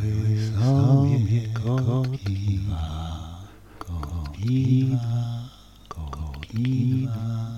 Były sobie kotki dwa, kotki dwa, kotki dwa.